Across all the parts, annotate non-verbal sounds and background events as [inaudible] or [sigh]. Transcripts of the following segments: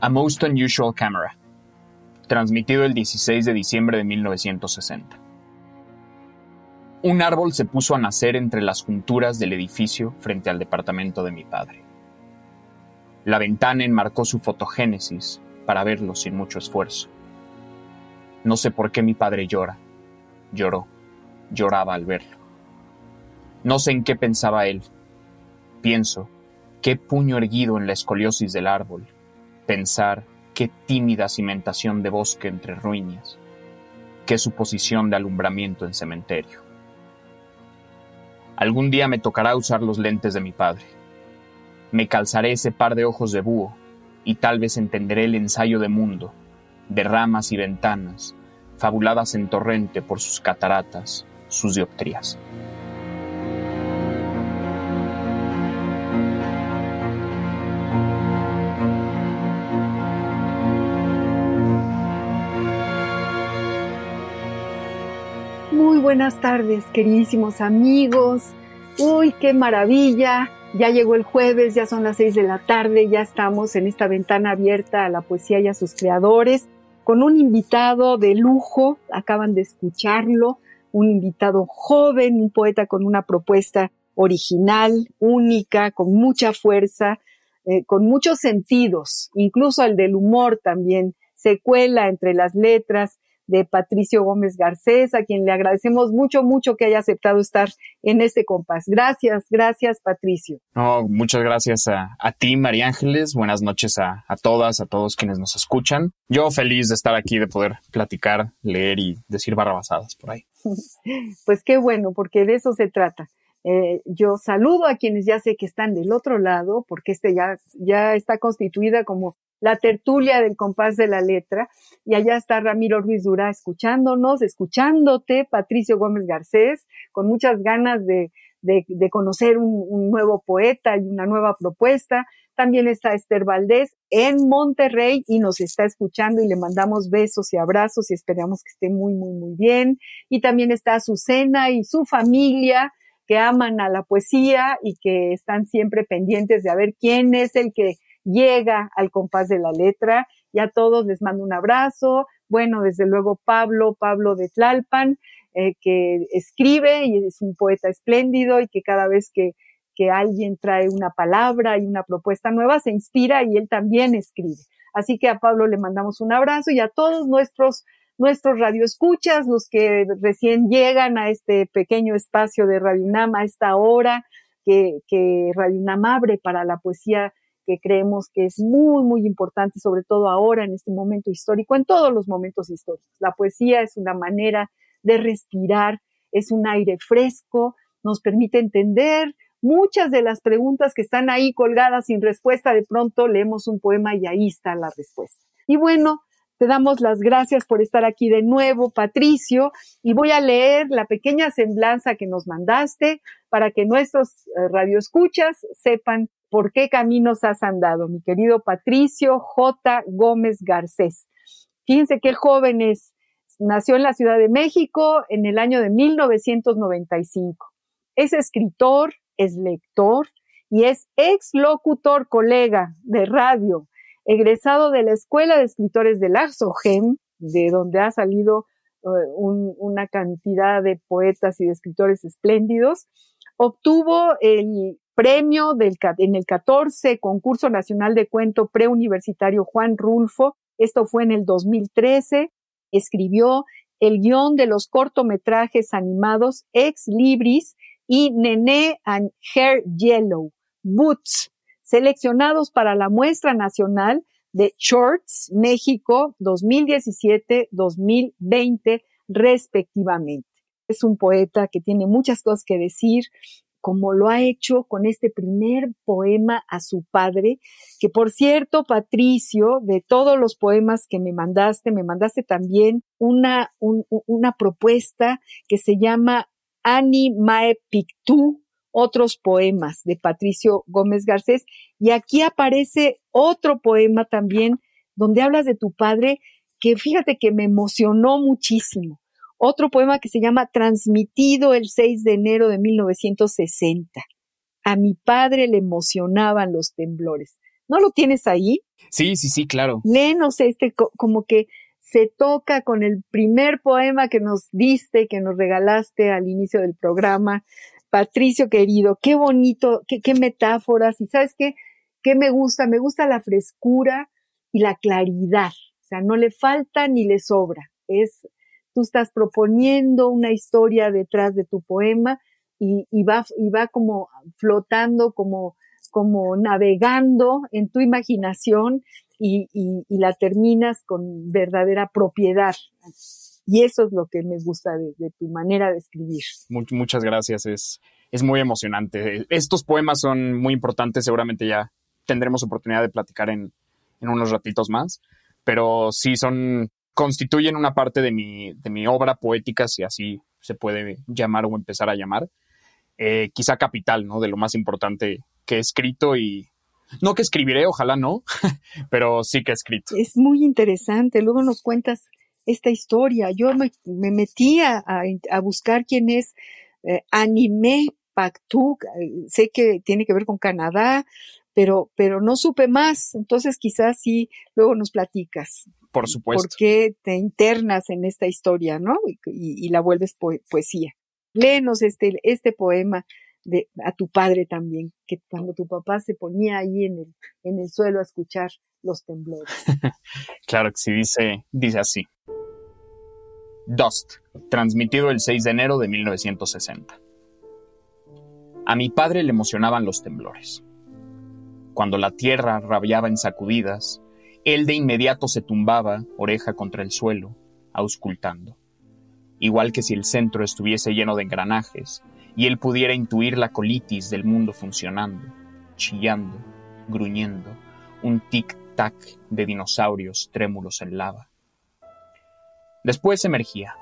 A Most Unusual Camera, transmitido el 16 de diciembre de 1960. Un árbol se puso a nacer entre las junturas del edificio frente al departamento de mi padre. La ventana enmarcó su fotogénesis para verlo sin mucho esfuerzo. No sé por qué mi padre llora. Lloró. Lloraba al verlo. No sé en qué pensaba él. Pienso, qué puño erguido en la escoliosis del árbol. Pensar, qué tímida cimentación de bosque entre ruinas. Qué suposición de alumbramiento en cementerio. Algún día me tocará usar los lentes de mi padre. Me calzaré ese par de ojos de búho y tal vez entenderé el ensayo de mundo, de ramas y ventanas, fabuladas en torrente por sus cataratas, sus dioptrías. Muy buenas tardes, queridísimos amigos. Uy, qué maravilla. Ya llegó el jueves, ya son las seis de la tarde, ya estamos en esta ventana abierta a la poesía y a sus creadores, con un invitado de lujo, acaban de escucharlo, un invitado joven, un poeta con una propuesta original, única, con mucha fuerza, eh, con muchos sentidos, incluso el del humor también se cuela entre las letras de Patricio Gómez Garcés, a quien le agradecemos mucho, mucho que haya aceptado estar en este compás. Gracias, gracias, Patricio. No, muchas gracias a, ti, María Ángeles. Buenas noches a, a, todas, a todos quienes nos escuchan. Yo feliz de estar aquí, de poder platicar, leer y decir barrabasadas por ahí. [laughs] pues qué bueno, porque de eso se trata. Eh, yo saludo a quienes ya sé que están del otro lado, porque este ya, ya está constituida como la tertulia del compás de la letra. Y allá está Ramiro Ruiz Dura escuchándonos, escuchándote, Patricio Gómez Garcés, con muchas ganas de, de, conocer un, un, nuevo poeta y una nueva propuesta. También está Esther Valdés en Monterrey y nos está escuchando y le mandamos besos y abrazos y esperamos que esté muy, muy, muy bien. Y también está Azucena y su familia que aman a la poesía y que están siempre pendientes de a ver quién es el que llega al compás de la letra. Y a todos les mando un abrazo. Bueno, desde luego Pablo, Pablo de Tlalpan, eh, que escribe y es un poeta espléndido y que cada vez que, que alguien trae una palabra y una propuesta nueva se inspira y él también escribe. Así que a Pablo le mandamos un abrazo y a todos nuestros nuestros radioescuchas, los que recién llegan a este pequeño espacio de Radio UNAM a esta hora que, que Radio UNAM abre para la poesía que creemos que es muy, muy importante, sobre todo ahora en este momento histórico, en todos los momentos históricos. La poesía es una manera de respirar, es un aire fresco, nos permite entender muchas de las preguntas que están ahí colgadas sin respuesta. De pronto leemos un poema y ahí está la respuesta. Y bueno, te damos las gracias por estar aquí de nuevo, Patricio, y voy a leer la pequeña semblanza que nos mandaste para que nuestros eh, radioescuchas sepan por qué caminos has andado, mi querido Patricio J. Gómez Garcés. Fíjense qué joven es. Nació en la Ciudad de México en el año de 1995. Es escritor, es lector y es ex locutor colega de radio, egresado de la Escuela de Escritores de la de donde ha salido eh, una cantidad de poetas y de escritores espléndidos. Obtuvo el premio en el 14 concurso nacional de cuento preuniversitario Juan Rulfo. Esto fue en el 2013. Escribió el guion de los cortometrajes animados Ex Libris y Nene and Hair Yellow, Boots, seleccionados para la muestra nacional de Shorts, México, 2017-2020, respectivamente. Es un poeta que tiene muchas cosas que decir, como lo ha hecho con este primer poema a su padre, que por cierto, Patricio, de todos los poemas que me mandaste, me mandaste también una, una propuesta que se llama Ani Mae Pictú, otros poemas de Patricio Gómez Garcés, y aquí aparece otro poema también donde hablas de tu padre, que fíjate que me emocionó muchísimo otro poema que se llama Transmitido el 6 de enero de 1960. A mi padre le emocionaban los temblores. ¿No lo tienes ahí? Sí, sí, sí, claro. Léenos este, como que se toca con el primer poema que nos diste, que nos regalaste al inicio del programa. Patricio querido, qué bonito, qué, qué metáforas. Y sabes qué, qué me gusta, me gusta la frescura y la claridad. O sea, no le falta ni le sobra. Es tú estás proponiendo una historia detrás de tu poema y, va, y va como flotando, como, como navegando en tu imaginación y, la terminas con verdadera propiedad. Y eso es lo que me gusta de, tu manera de escribir. Muchas gracias, es, es muy emocionante. Estos poemas son muy importantes, seguramente ya tendremos oportunidad de platicar en, en unos ratitos más, pero sí son constituyen una parte de mi, de mi obra poética, si así se puede llamar o empezar a llamar. Eh, quizá capital, ¿no? De lo más importante que he escrito y no que escribiré, ojalá no, [laughs] pero sí que he escrito. Es muy interesante. Luego nos cuentas esta historia. Yo me, metí a, buscar quién es eh, Anime Paktuk. Sé que tiene que ver con Canadá, pero, pero no supe más. Entonces quizás sí, luego nos platicas. Por supuesto. ¿Por qué te internas en esta historia, no? Y, la vuelves poesía. Léenos este, este poema de, a tu padre también, que cuando tu papá se ponía ahí en el, en el suelo a escuchar los temblores. [laughs] claro que sí, dice, dice así. Dust, transmitido el 6 de enero de 1960. A mi padre le emocionaban los temblores. Cuando la tierra rabiaba en sacudidas, él de inmediato se tumbaba, oreja contra el suelo, auscultando. Igual que si el centro estuviese lleno de engranajes y él pudiera intuir la colitis del mundo funcionando, chillando, gruñendo, un tic-tac de dinosaurios trémulos en lava. Después emergía.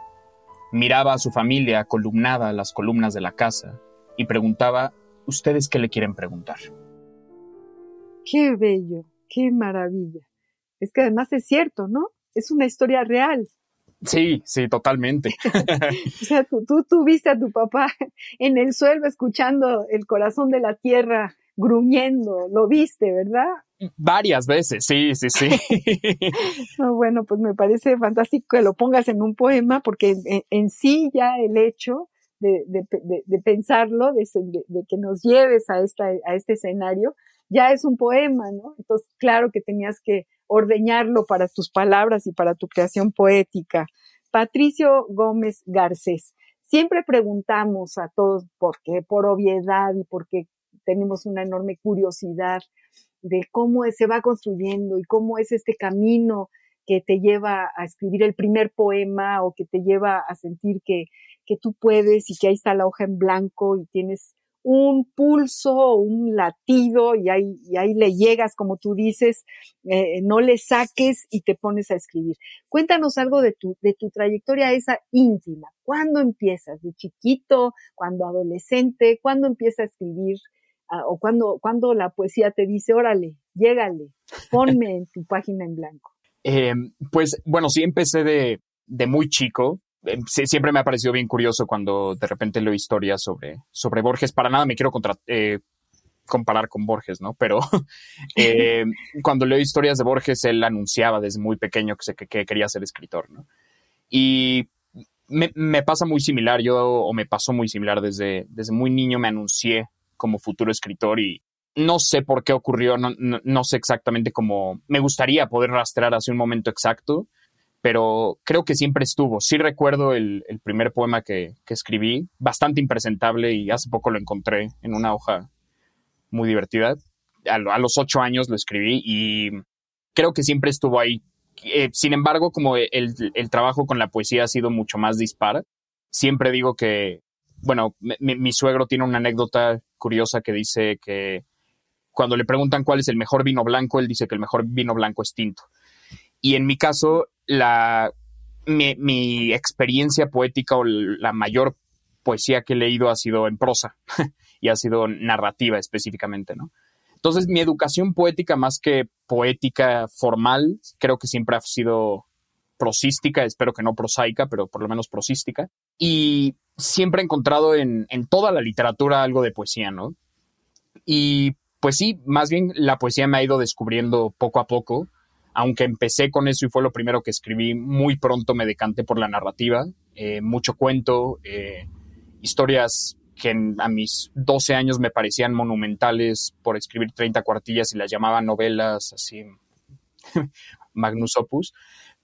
Miraba a su familia columnada a las columnas de la casa y preguntaba, ¿ustedes qué le quieren preguntar? Qué bello, qué maravilla. Es que además es cierto, ¿no? Es una historia real. Sí, sí, totalmente. [laughs] o sea, tú, tú, tú viste a tu papá en el suelo escuchando el corazón de la tierra gruñendo, lo viste, ¿verdad? Varias veces, sí, sí, sí. [laughs] bueno, pues me parece fantástico que lo pongas en un poema, porque en, sí ya el hecho de, de, pensarlo, de, que nos lleves a, esta, a este escenario, ya es un poema, ¿no? Entonces, claro que tenías que ordeñarlo para tus palabras y para tu creación poética. Patricio Gómez Garcés. Siempre preguntamos a todos por qué, por obviedad y porque tenemos una enorme curiosidad de cómo se va construyendo y cómo es este camino que te lleva a escribir el primer poema o que te lleva a sentir que, que tú puedes y que ahí está la hoja en blanco y tienes un pulso, un latido y ahí, le llegas, como tú dices, eh, no le saques y te pones a escribir. Cuéntanos algo de tu, de tu trayectoria esa íntima. ¿Cuándo empiezas? ¿De chiquito? ¿Cuándo adolescente? ¿Cuándo empiezas a escribir? Ah, ¿O cuando, cuando la poesía te dice, órale, llégale, ponme en tu página en blanco? [laughs] Em, pues bueno, sí empecé de, de muy chico. Em, siempre me ha parecido bien curioso cuando de repente leo historias sobre, sobre Borges. Para nada me quiero eh, comparar con Borges, ¿no? Pero [laughs] eh, cuando leo historias de Borges, él anunciaba desde muy pequeño que, que, quería ser escritor, ¿no? Y me, pasa muy similar, yo, o me pasó muy similar desde, desde muy niño, me anuncié como futuro escritor y no sé por qué ocurrió, no, no sé exactamente cómo, me gustaría poder rastrear hacia un momento exacto, pero creo que siempre estuvo. Sí recuerdo el, primer poema que, escribí, bastante impresentable y hace poco lo encontré en una hoja muy divertida. A, los ocho años lo escribí y creo que siempre estuvo ahí. Eh, sin embargo, como el, trabajo con la poesía ha sido mucho más dispar, siempre digo que, bueno, mi, suegro tiene una anécdota curiosa que dice que cuando le preguntan cuál es el mejor vino blanco, él dice que el mejor vino blanco es tinto. Y en mi caso, la, mi, experiencia poética o la mayor poesía que he leído ha sido en prosa [laughs] y ha sido narrativa específicamente, ¿no? Entonces, mi educación poética, más que poética formal, creo que siempre ha sido prosística, espero que no prosaica, pero por lo menos prosística. Y siempre he encontrado en, toda la literatura algo de poesía, ¿no? Y pues sí, más bien la poesía me ha ido descubriendo poco a poco, aunque empecé con eso y fue lo primero que escribí, muy pronto me decanté por la narrativa, eh, mucho cuento, eh, historias que a mis 12 años me parecían monumentales por escribir 30 cuartillas y las llamaba novelas, así, [laughs] magnus opus,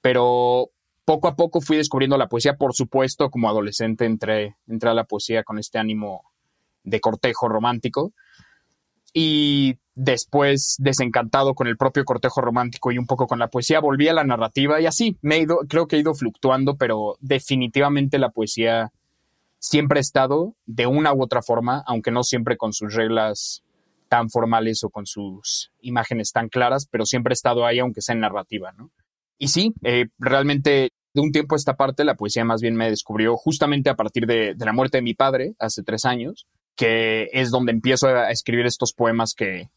pero poco a poco fui descubriendo la poesía, por supuesto, como adolescente entré, entré a la poesía con este ánimo de cortejo romántico y después desencantado con el propio cortejo romántico y un poco con la poesía, volví a la narrativa y así me he ido, creo que he ido fluctuando, pero definitivamente la poesía siempre ha estado de una u otra forma, aunque no siempre con sus reglas tan formales o con sus imágenes tan claras, pero siempre ha estado ahí, aunque sea en narrativa, ¿no? Y sí, eh, realmente de un tiempo a esta parte la poesía más bien me descubrió justamente a partir de, la muerte de mi padre hace tres años, que es donde empiezo a escribir estos poemas que,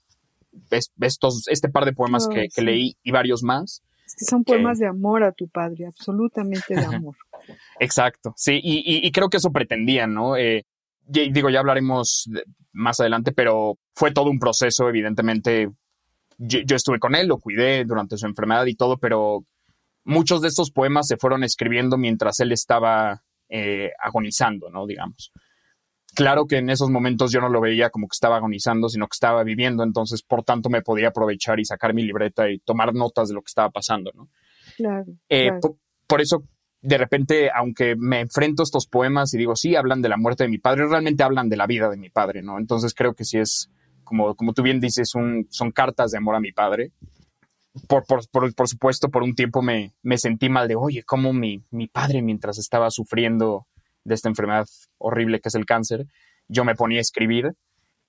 estos, este par de poemas que, leí y varios más. Es que son poemas de amor a tu padre, absolutamente de amor. [laughs] Exacto, sí, y, creo que eso pretendían, ¿no? Eh, digo, ya hablaremos más adelante, pero fue todo un proceso, evidentemente. Yo, estuve con él, lo cuidé durante su enfermedad y todo, pero muchos de estos poemas se fueron escribiendo mientras él estaba eh, agonizando, ¿no? Digamos. Claro que en esos momentos yo no lo veía como que estaba agonizando, sino que estaba viviendo, entonces por tanto me podía aprovechar y sacar mi libreta y tomar notas de lo que estaba pasando, ¿no? Claro. Eh, por, eso de repente, aunque me enfrento a estos poemas y digo, sí, hablan de la muerte de mi padre, realmente hablan de la vida de mi padre, ¿no? Entonces creo que sí es, como, como tú bien dices, un, son cartas de amor a mi padre. Por, por, por, supuesto, por un tiempo me, me, sentí mal de, oye, cómo mi, mi padre, mientras estaba sufriendo de esta enfermedad horrible que es el cáncer, yo me ponía a escribir.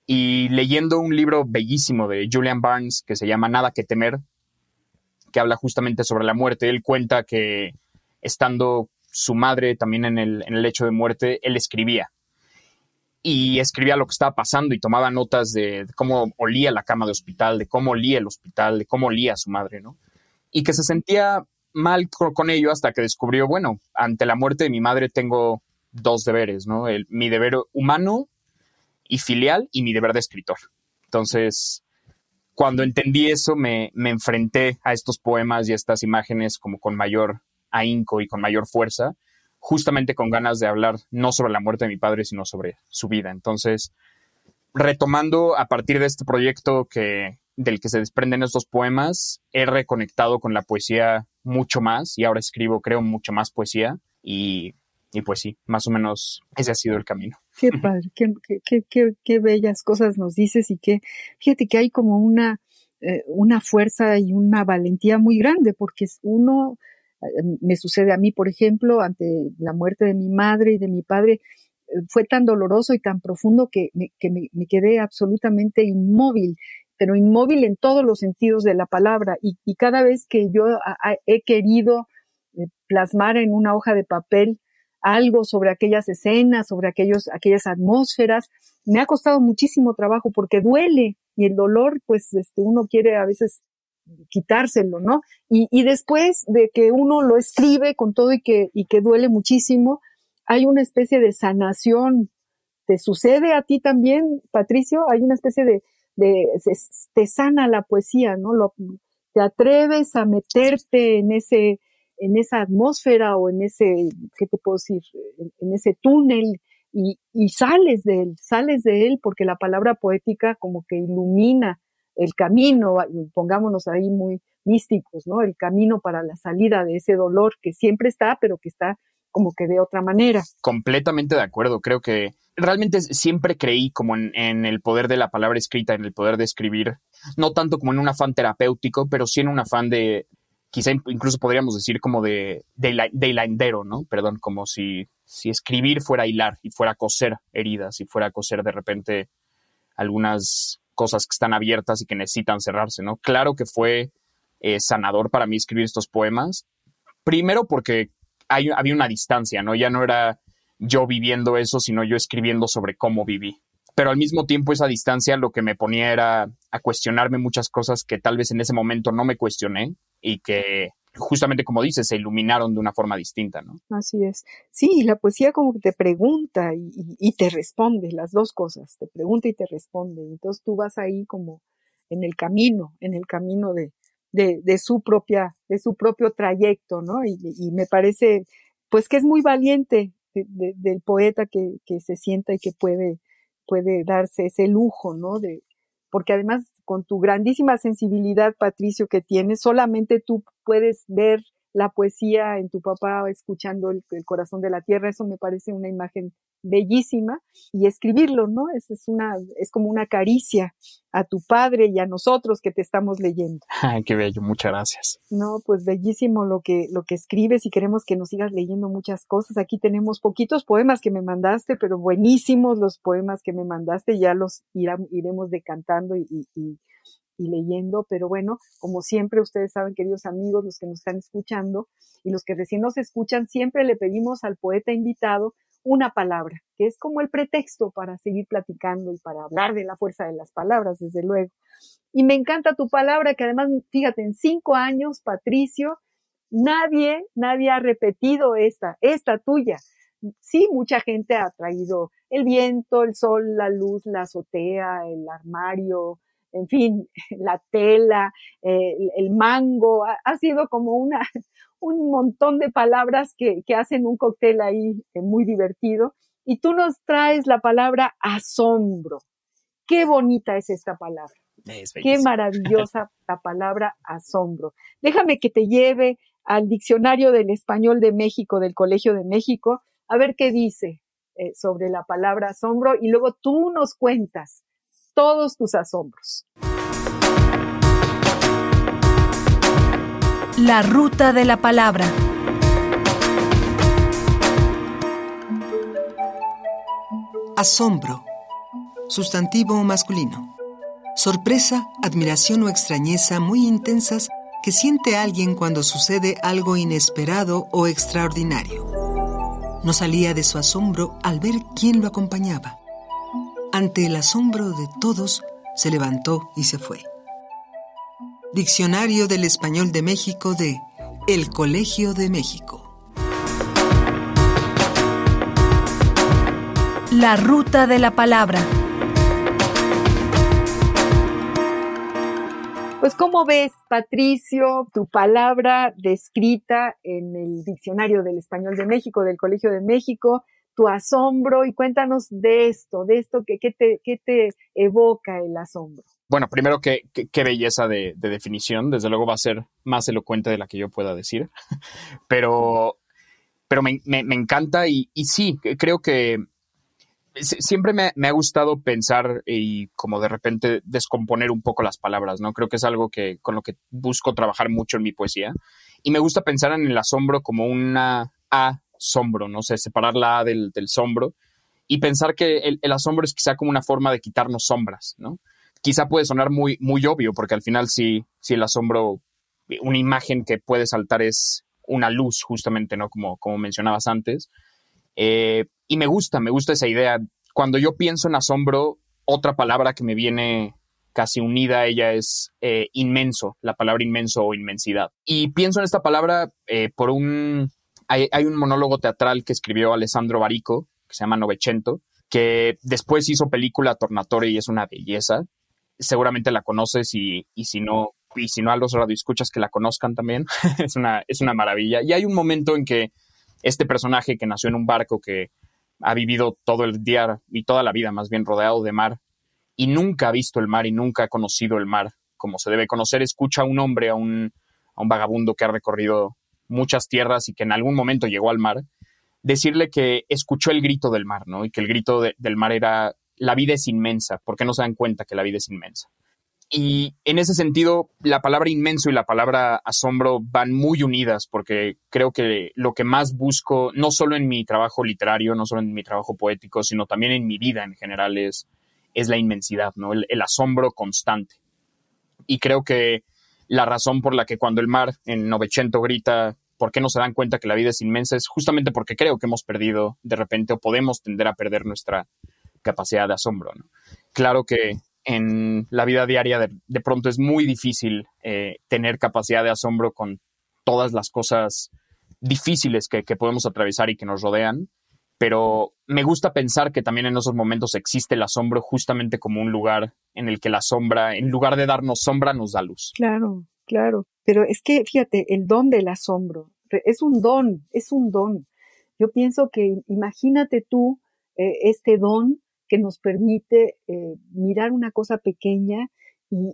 Y leyendo un libro bellísimo de Julian Barnes que se llama Nada que temer, que habla justamente sobre la muerte, él cuenta que estando su madre también en el, en el lecho de muerte, él escribía. Y escribía lo que estaba pasando y tomaba notas de, cómo olía la cama de hospital, de cómo olía el hospital, de cómo olía su madre, ¿no? Y que se sentía mal con ello hasta que descubrió, bueno, ante la muerte de mi madre tengo dos deberes, ¿no? Mi deber humano y filial y mi deber de escritor. Entonces, cuando entendí eso, me, me enfrenté a estos poemas y a estas imágenes como con mayor ahínco y con mayor fuerza, justamente con ganas de hablar no sobre la muerte de mi padre, sino sobre su vida. Entonces, retomando a partir de este proyecto que, del que se desprenden estos poemas, he reconectado con la poesía mucho más y ahora escribo, creo, mucho más poesía y, y pues sí, más o menos ese ha sido el camino. Qué padre, qué, qué, qué, qué bellas cosas nos dices y que, fíjate que hay como una, eh, una fuerza y una valentía muy grande porque uno me sucede a mí, por ejemplo, ante la muerte de mi madre y de mi padre, eh, fue tan doloroso y tan profundo que me, quedé absolutamente inmóvil, pero inmóvil en todos los sentidos de la palabra. Y, cada vez que yo he querido eh, plasmar en una hoja de papel algo sobre aquellas escenas, sobre aquellos, aquellas atmósferas, me ha costado muchísimo trabajo porque duele y el dolor, pues este, uno quiere a veces quitárselo, ¿no? Y, y, después de que uno lo escribe con todo y que, y que duele muchísimo, hay una especie de sanación. ¿Te sucede a ti también, Patricio? Hay una especie de, de te sana la poesía, ¿no? Lo, te atreves a meterte en ese, en esa atmósfera o en ese, ¿qué te puedo decir? En, en ese túnel y, sales de él, sales de él porque la palabra poética como que ilumina el camino, pongámonos ahí muy místicos, ¿no? El camino para la salida de ese dolor que siempre está, pero que está como que de otra manera. Completamente de acuerdo. Creo que realmente siempre creí como en, el poder de la palabra escrita, en el poder de escribir, no tanto como en un afán terapéutico, pero sí en un afán de, quizá incluso podríamos decir como de, de, de ¿no? Perdón, como si, si escribir fuera hilar y fuera coser heridas y fuera coser de repente algunas cosas que están abiertas y que necesitan cerrarse, ¿no? Claro que fue eh, sanador para mí escribir estos poemas, primero porque hay, había una distancia, ¿no? Ya no era yo viviendo eso, sino yo escribiendo sobre cómo viví. Pero al mismo tiempo esa distancia lo que me ponía era a cuestionarme muchas cosas que tal vez en ese momento no me cuestioné y que justamente como dices, se iluminaron de una forma distinta, ¿no? Así es. Sí, la poesía como que te pregunta y, te responde, las dos cosas, te pregunta y te responde. Entonces tú vas ahí como en el camino, en el camino de, de, su propia, de su propio trayecto, ¿no? Y, me parece, pues que es muy valiente del poeta que, que, se sienta y que puede, puede darse ese lujo, ¿no? De, porque además con tu grandísima sensibilidad, Patricio, que tienes, solamente tú puedes ver la poesía en tu papá escuchando el, corazón de la tierra, eso me parece una imagen bellísima y escribirlo, ¿no? Es, es, una, es como una caricia a tu padre y a nosotros que te estamos leyendo. [laughs] Ay, qué bello, muchas gracias. No, pues bellísimo lo que, lo que escribes y queremos que nos sigas leyendo muchas cosas. Aquí tenemos poquitos poemas que me mandaste, pero buenísimos los poemas que me mandaste, ya los iremos decantando y, y y leyendo, pero bueno, como siempre ustedes saben, queridos amigos, los que nos están escuchando y los que recién nos escuchan, siempre le pedimos al poeta invitado una palabra, que es como el pretexto para seguir platicando y para hablar de la fuerza de las palabras, desde luego. Y me encanta tu palabra, que además, fíjate, en cinco años, Patricio, nadie, nadie ha repetido esta, esta tuya. Sí, mucha gente ha traído el viento, el sol, la luz, la azotea, el armario, en fin, [laughs] la tela, eh, el mango, ha, sido como una, [laughs] un montón de palabras que, hacen un cóctel ahí eh, muy divertido. Y tú nos traes la palabra asombro. Qué bonita es esta palabra. Qué maravillosa [laughs] la palabra asombro. Déjame que te lleve al diccionario del español de México, del Colegio de México, a ver qué dice eh, sobre la palabra asombro y luego tú nos cuentas todos tus asombros. La ruta de la palabra. Asombro. Sustantivo masculino. Sorpresa, admiración o extrañeza muy intensas que siente alguien cuando sucede algo inesperado o extraordinario. No salía de su asombro al ver quién lo acompañaba. Ante el asombro de todos, se levantó y se fue. Diccionario del Español de México de El Colegio de México. La ruta de la palabra. Pues ¿cómo ves, Patricio, tu palabra descrita en el Diccionario del Español de México, del Colegio de México, tu asombro y cuéntanos de esto, de esto que, te, te evoca el asombro. Bueno, primero, qué, qué, belleza de, definición. Desde luego va a ser más elocuente de la que yo pueda decir. [laughs] Pero, pero me, encanta y, y, sí, creo que siempre me, me, ha gustado pensar y como de repente descomponer un poco las palabras, ¿no? Creo que es algo que con lo que busco trabajar mucho en mi poesía. Y me gusta pensar en el asombro como una A sombro, no sé, separar la A del, sombro y pensar que el, asombro es quizá como una forma de quitarnos sombras, ¿no? Quizá puede sonar muy, muy obvio, porque al final si, si el asombro, una imagen que puede saltar es una luz, justamente, ¿no? Como, como mencionabas antes. Eh, y me gusta, me gusta esa idea. Cuando yo pienso en asombro, otra palabra que me viene casi unida a ella es eh, inmenso, la palabra inmenso o inmensidad. Y pienso en esta palabra eh, por un hay, un monólogo teatral que escribió Alessandro Barico, que se llama Novecento, que después hizo película Tornatore y es una belleza. Seguramente la conoces y, si no, y si no a los radioescuchas que la conozcan también, [laughs] es, una, es una maravilla. Y hay un momento en que este personaje que nació en un barco que ha vivido todo el día y toda la vida más bien rodeado de mar y nunca ha visto el mar y nunca ha conocido el mar como se debe conocer, escucha a un hombre, a un, a un vagabundo que ha recorrido muchas tierras y que en algún momento llegó al mar decirle que escuchó el grito del mar, ¿no? Y que el grito del mar era, la vida es inmensa, ¿por qué no se dan cuenta que la vida es inmensa? Y en ese sentido, la palabra inmenso y la palabra asombro van muy unidas porque creo que lo que más busco, no solo en mi trabajo literario, no solo en mi trabajo poético, sino también en mi vida en general, es, es la inmensidad, ¿no? El, asombro constante. Y creo que la razón por la que cuando el mar en Novecento grita, ¿por qué no se dan cuenta que la vida es inmensa? Es justamente porque creo que hemos perdido de repente o podemos tender a perder nuestra capacidad de asombro. Claro que en la vida diaria de, pronto es muy difícil eh, tener capacidad de asombro con todas las cosas difíciles que, podemos atravesar y que nos rodean, pero me gusta pensar que también en esos momentos existe el asombro justamente como un lugar en el que la sombra, en lugar de darnos sombra, nos da luz. Claro, claro, pero es que fíjate, el don del asombro es un don, es un don. Yo pienso que imagínate tú eh, este don que nos permite eh, mirar una cosa pequeña y,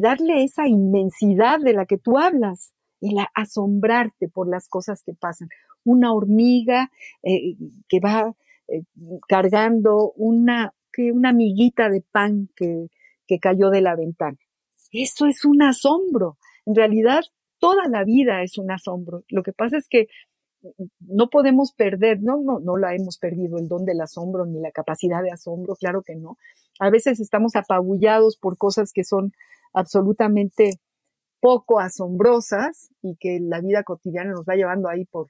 darle esa inmensidad de la que tú hablas, el asombrarte por las cosas que pasan. Una hormiga eh, que va eh, cargando una, que una amiguita de pan que, que cayó de la ventana. Eso es un asombro. En realidad, toda la vida es un asombro. Lo que pasa es que no podemos perder, no, no, no la hemos perdido el don del asombro ni la capacidad de asombro, claro que no. A veces estamos apabullados por cosas que son absolutamente poco asombrosas y que la vida cotidiana nos va llevando ahí por,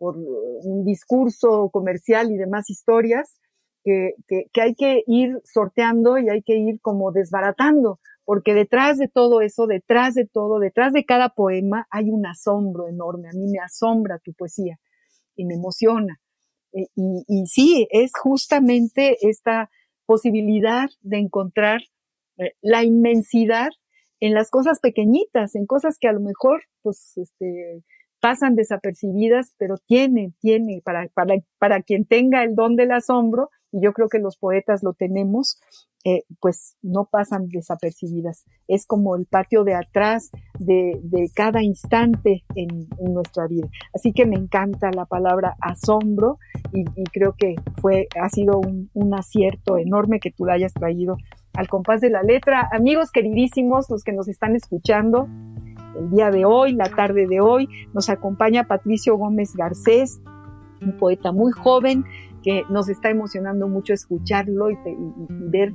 por un discurso comercial y demás historias que, que, hay que ir sorteando y hay que ir como desbaratando porque detrás de todo eso, detrás de todo, detrás de cada poema hay un asombro enorme. A mí me asombra tu poesía y me emociona. Eh, y, sí, es justamente esta posibilidad de encontrar eh, la inmensidad en las cosas pequeñitas, en cosas que a lo mejor pues, este, pasan desapercibidas, pero tienen, tienen, para, para, para quien tenga el don del asombro, y yo creo que los poetas lo tenemos, eh, pues no pasan desapercibidas. Es como el patio de atrás de, cada instante en, nuestra vida. Así que me encanta la palabra asombro y, creo que fue, ha sido un, un, acierto enorme que tú la hayas traído al compás de la letra. Amigos queridísimos, los que nos están escuchando, el día de hoy, la tarde de hoy, nos acompaña Patricio Gómez Garcés, un poeta muy joven que nos está emocionando mucho escucharlo y, ver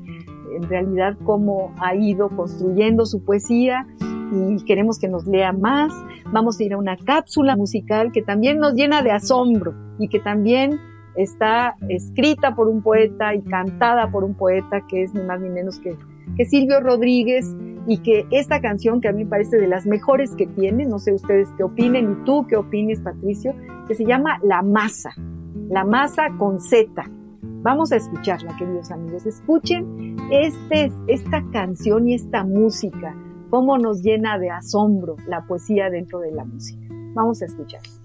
en realidad cómo ha ido construyendo su poesía y queremos que nos lea más. Vamos a ir a una cápsula musical que también nos llena de asombro y que también está escrita por un poeta y cantada por un poeta que es ni más ni menos que, que Silvio Rodríguez y que esta canción que a mí me parece de las mejores que tiene, no sé ustedes qué opinen y tú qué opines Patricio, que se llama La Masa la masa con Z. Vamos a escucharla, queridos amigos. Escuchen este, esta canción y esta música, cómo nos llena de asombro la poesía dentro de la música. Vamos a escucharla.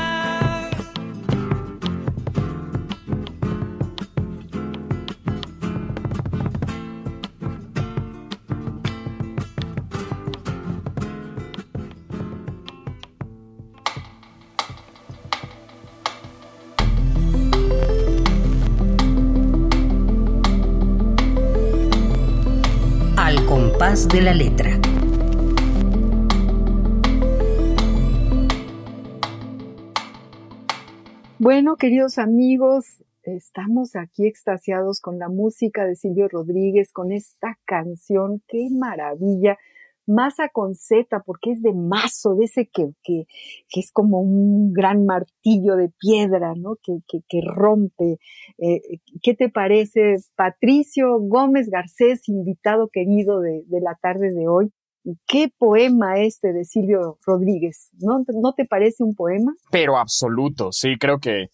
De la letra. Bueno, queridos amigos, estamos aquí extasiados con la música de Silvio Rodríguez, con esta canción, qué maravilla. Masa con Z, porque es de mazo, de ese que, que, es como un gran martillo de piedra, ¿no? Que, que, que rompe. Eh, ¿Qué te parece, Patricio Gómez Garcés, invitado querido de, de la tarde de hoy? qué poema este de Silvio Rodríguez. ¿No, ¿No te parece un poema? Pero absoluto, sí, creo que,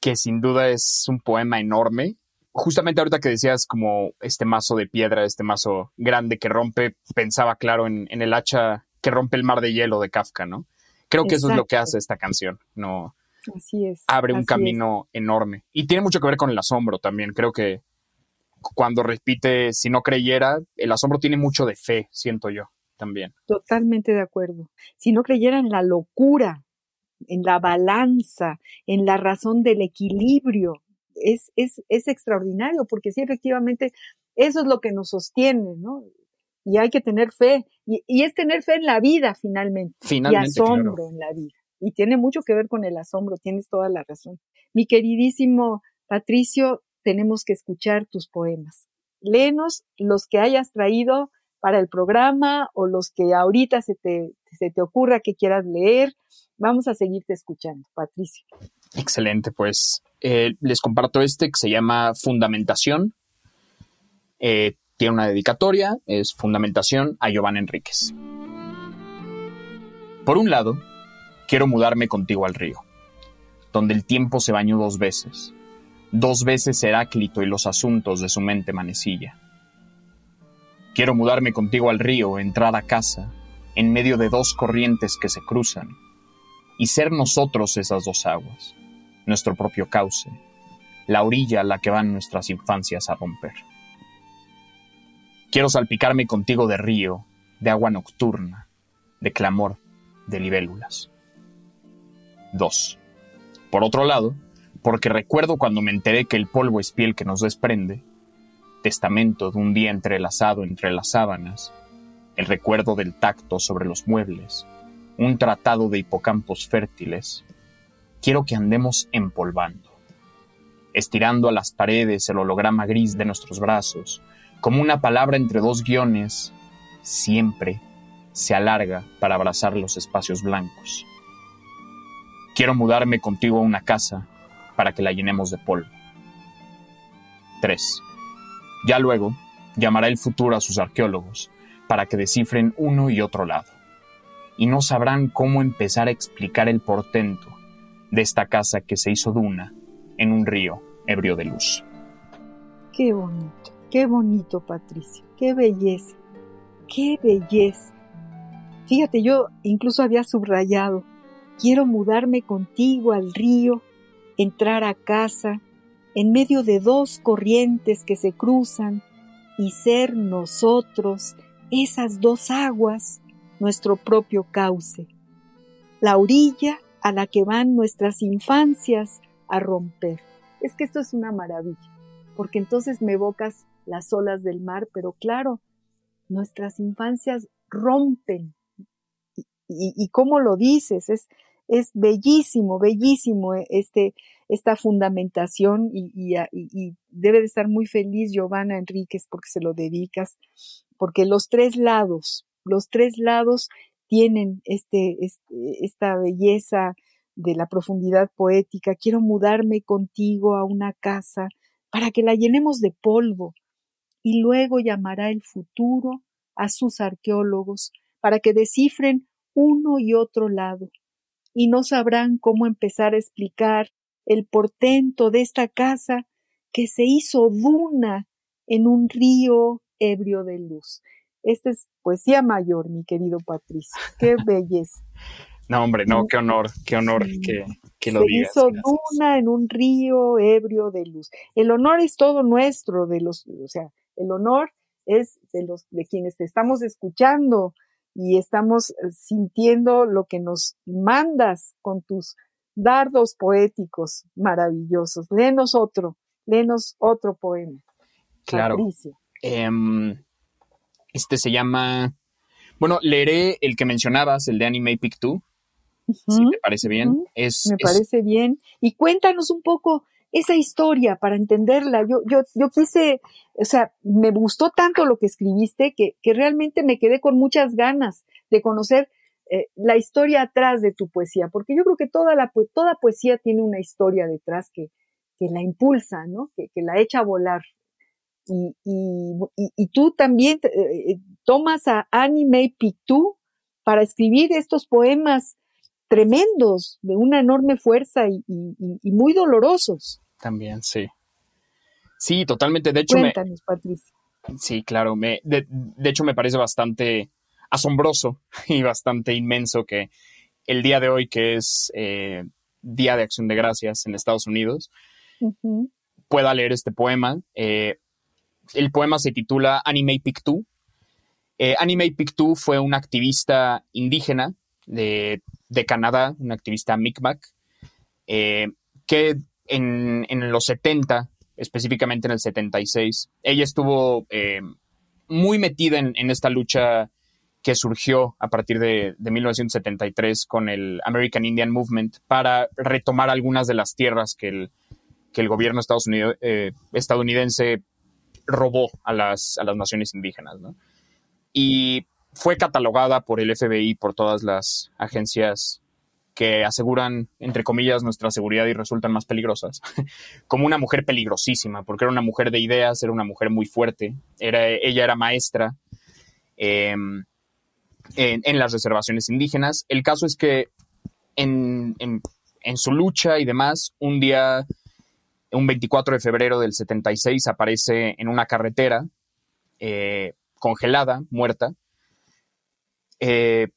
que sin duda es un poema enorme. Justamente ahorita que decías como este mazo de piedra, este mazo grande que rompe, pensaba claro en, en el hacha que rompe el mar de hielo de Kafka, ¿no? Creo que eso es lo que hace esta canción, ¿no? Así es. Abre un camino enorme. Y tiene mucho que ver con el asombro también. Creo que cuando repite, si no creyera, el asombro tiene mucho de fe, siento yo también. Totalmente de acuerdo. Si no creyera en la locura, en la balanza, en la razón del equilibrio, es, es, es extraordinario, porque sí, efectivamente, eso es lo que nos sostiene, ¿no? Y hay que tener fe, y, y es tener fe en la vida finalmente, Finalmente, y asombro claro. en la vida. Y tiene mucho que ver con el asombro, tienes toda la razón. Mi queridísimo Patricio, tenemos que escuchar tus poemas. Léenos los que hayas traído para el programa o los que ahorita se te, se te ocurra que quieras leer. Vamos a seguirte escuchando, Patricio. Excelente, pues eh, les comparto este que se llama Fundamentación. Eh, tiene una dedicatoria, es Fundamentación a Giovanna Enríquez. Por un lado, quiero mudarme contigo al río, donde el tiempo se bañó dos veces, dos veces Heráclito y los asuntos de su mente manecilla. Quiero mudarme contigo al río, entrar a casa, en medio de dos corrientes que se cruzan, y ser nosotros esas dos aguas, nuestro propio cauce, la orilla a la que van nuestras infancias a romper. Quiero salpicarme contigo de río, de agua nocturna, de clamor, de libélulas. 2. Por otro lado, porque recuerdo cuando me enteré que el polvo es piel que nos desprende, testamento de un día entrelazado entre las sábanas, el recuerdo del tacto sobre los muebles, un tratado de hipocampos fértiles, quiero que andemos empolvando, estirando a las paredes el holograma gris de nuestros brazos, como una palabra entre dos guiones, siempre se alarga para abrazar los espacios blancos. Quiero mudarme contigo a una casa para que la llenemos de polvo. 3. Ya luego, llamará el futuro a sus arqueólogos para que descifren uno y otro lado. Y no sabrán cómo empezar a explicar el portento de esta casa que se hizo duna en un río ebrio de luz. Qué bonito, qué bonito, Patricio, qué belleza, qué belleza. Fíjate, yo incluso había subrayado, quiero mudarme contigo al río, entrar a casa, en medio de dos corrientes que se cruzan, y ser nosotros esas dos aguas, nuestro propio cauce, la orilla a la que van nuestras infancias a romper. Es que esto es una maravilla, porque entonces me evocas las olas del mar, pero claro, nuestras infancias rompen. Y, y, cómo lo dices, es, bellísimo, bellísimo este, esta fundamentación y, y, debe de estar muy feliz Giovanna Enríquez porque se lo dedicas, porque los tres lados, los tres lados tienen este, esta belleza de la profundidad poética. Quiero mudarme contigo a una casa para que la llenemos de polvo y luego llamará el futuro a sus arqueólogos para que descifren uno y otro lado y no sabrán cómo empezar a explicar el portento de esta casa que se hizo duna en un río ebrio de luz. Esta es poesía mayor, mi querido Patricio. Qué [laughs] belleza. No, hombre, no, qué honor, qué honor que, que lo se digas. hizo duna en un río ebrio de luz. El honor es todo nuestro, de los, o sea, el honor es de los, de quienes te estamos escuchando y estamos eh, sintiendo lo que nos mandas con tus dardos poéticos maravillosos. Léenos otro, léenos otro poema. Claro. Patricio. Este se llama. Bueno, leeré el que mencionabas, el de Anime Pick 2. Si te parece bien. Es, Me es- parece bien. Y cuéntanos un poco esa historia para entenderla. Yo, yo, yo quise, o sea, me gustó tanto lo que escribiste que, que realmente me quedé con muchas ganas de conocer eh, la historia atrás de tu poesía, porque yo creo que toda, la, toda poesía tiene una historia detrás que, que la impulsa, ¿no? Que, que la echa a volar. Y, y, tú también eh, eh, tomas a Annie Mae Pictou para escribir estos poemas tremendos, de una enorme fuerza y, muy dolorosos. También, sí. Sí, totalmente. De hecho, me, Cuéntanos, Patricia. Sí, claro. Me, de, de hecho, me parece bastante asombroso [laughs] y bastante inmenso que el día de hoy, que es eh, Día de Acción de Gracias en Estados Unidos, pueda leer este poema. Eh, el poema se titula Anime Pictou. Eh, Anime Pictou fue una activista indígena de, Canadá, una activista Mi'kmaq, eh, que en, los 70, específicamente en el 76, ella estuvo eh, muy metida en, esta lucha que surgió a partir de, de 1973 con el American Indian Movement para retomar algunas de las tierras que el, gobierno eh, estadounidense robó a las, a las naciones indígenas. ¿no? Y fue catalogada por el FBI, por todas las agencias que aseguran, entre comillas, nuestra seguridad y resultan más peligrosas, [laughs] como una mujer peligrosísima, porque era una mujer de ideas, era una mujer muy fuerte, era, ella era maestra eh, en, las reservaciones indígenas. El caso es que en, en su lucha y demás, un día, un 24 de febrero del 76, aparece en una carretera eh, congelada, muerta. Eh,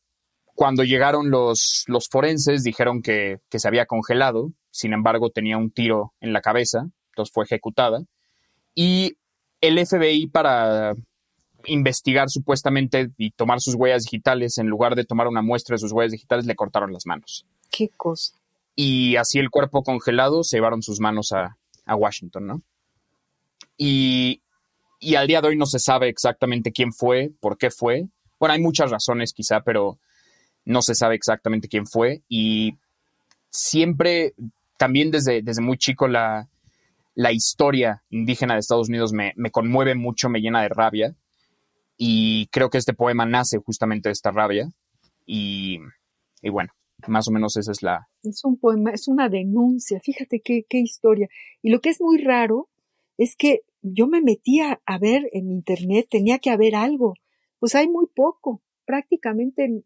cuando llegaron los, los forenses, dijeron que, que se había congelado, sin embargo, tenía un tiro en la cabeza, entonces fue ejecutada. Y el FBI, para investigar supuestamente y tomar sus huellas digitales, en lugar de tomar una muestra de sus huellas digitales, le cortaron las manos. Qué cosa. Y así el cuerpo congelado se llevaron sus manos a, a Washington, ¿no? Y, y al día de hoy no se sabe exactamente quién fue, por qué fue. Bueno, hay muchas razones quizá, pero no se sabe exactamente quién fue. Y siempre, también desde, desde muy chico, la, la historia indígena de Estados Unidos me, me conmueve mucho, me llena de rabia. Y creo que este poema nace justamente de esta rabia. Y, y bueno, más o menos esa es la, Es un poema, es una denuncia. Fíjate qué, qué historia. Y lo que es muy raro es que yo me metía a ver en internet, tenía que haber algo. Pues hay muy poco. Prácticamente